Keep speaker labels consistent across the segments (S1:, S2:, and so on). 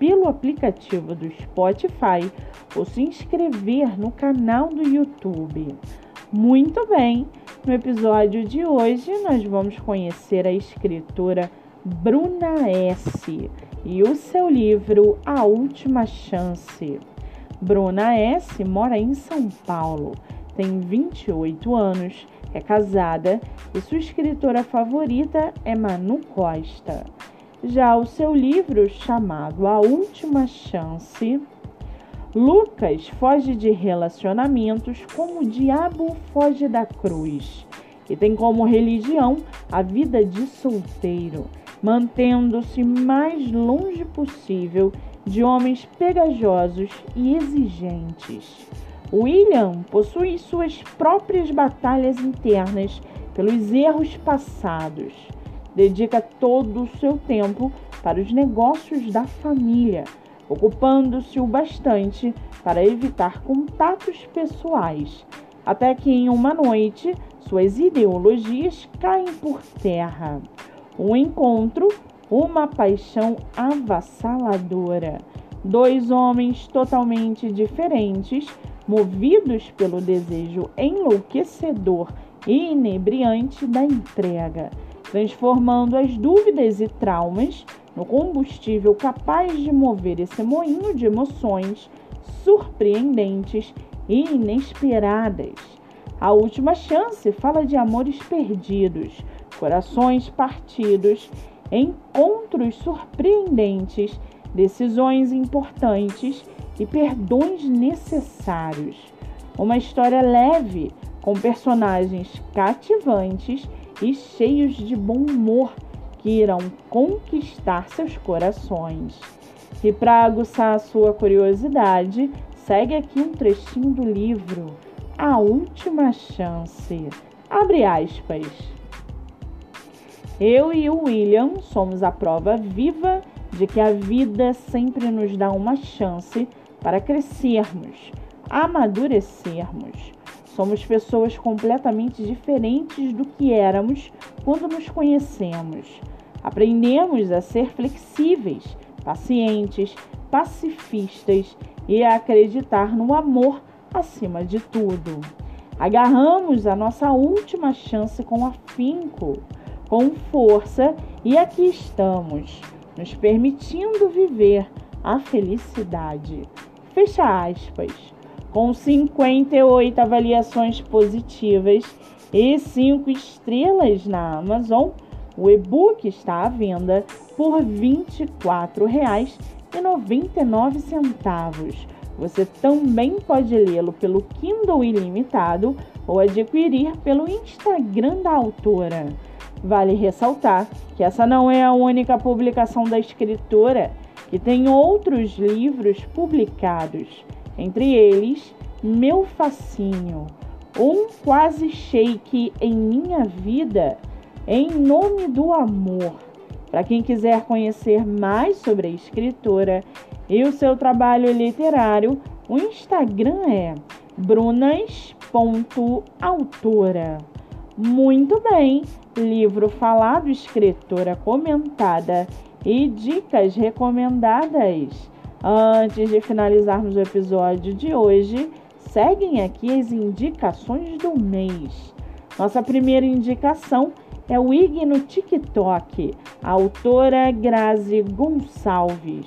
S1: pelo aplicativo do Spotify ou se inscrever no canal do YouTube. Muito bem, no episódio de hoje nós vamos conhecer a escritora Bruna S. e o seu livro A Última Chance. Bruna S. mora em São Paulo, tem 28 anos, é casada e sua escritora favorita é Manu Costa. Já o seu livro, chamado A Última Chance, Lucas foge de relacionamentos como o diabo foge da cruz e tem como religião a vida de solteiro, mantendo-se mais longe possível de homens pegajosos e exigentes. William possui suas próprias batalhas internas pelos erros passados dedica todo o seu tempo para os negócios da família, ocupando-se o bastante para evitar contatos pessoais, até que em uma noite suas ideologias caem por terra. Um encontro, uma paixão avassaladora. Dois homens totalmente diferentes, movidos pelo desejo enlouquecedor e inebriante da entrega transformando as dúvidas e traumas no combustível capaz de mover esse moinho de emoções surpreendentes e inesperadas. A última chance fala de amores perdidos, corações partidos, encontros surpreendentes, decisões importantes e perdões necessários. Uma história leve, com personagens cativantes e cheios de bom humor que irão conquistar seus corações. E para aguçar a sua curiosidade, segue aqui um trechinho do livro A Última Chance. Abre aspas. Eu e o William somos a prova viva de que a vida sempre nos dá uma chance para crescermos, amadurecermos Somos pessoas completamente diferentes do que éramos quando nos conhecemos. Aprendemos a ser flexíveis, pacientes, pacifistas e a acreditar no amor acima de tudo. Agarramos a nossa última chance com afinco, com força e aqui estamos, nos permitindo viver a felicidade. Fecha aspas com 58 avaliações positivas e 5 estrelas na Amazon, o e-book está à venda por R$ 24,99. Você também pode lê-lo pelo Kindle Ilimitado ou adquirir pelo Instagram da autora. Vale ressaltar que essa não é a única publicação da escritora, que tem outros livros publicados entre eles Meu Facinho, um quase shake em minha vida, em nome do amor. Para quem quiser conhecer mais sobre a escritora e o seu trabalho literário, o Instagram é brunas.autora. Muito bem, livro falado, escritora comentada e dicas recomendadas. Antes de finalizarmos o episódio de hoje, seguem aqui as indicações do mês. Nossa primeira indicação é o IG no TikTok, a autora Grazi Gonçalves.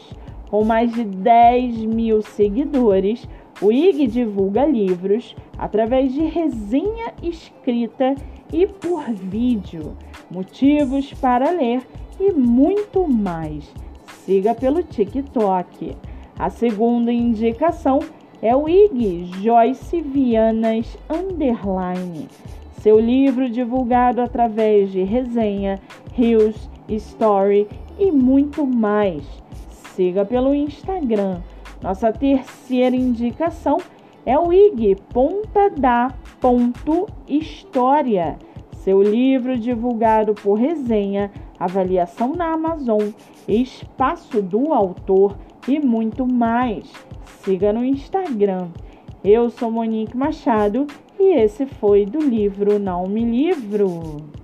S1: Com mais de 10 mil seguidores, o IG divulga livros através de resenha escrita e por vídeo, motivos para ler e muito mais siga pelo TikTok. A segunda indicação é o IG Joyce Vianas Underline, seu livro divulgado através de resenha, reels, story e muito mais. Siga pelo Instagram. Nossa terceira indicação é o IG Ponta da Ponto História, seu livro divulgado por resenha, avaliação na Amazon, espaço do autor e muito mais. Siga no Instagram. Eu sou Monique Machado e esse foi do livro Não Me Livro.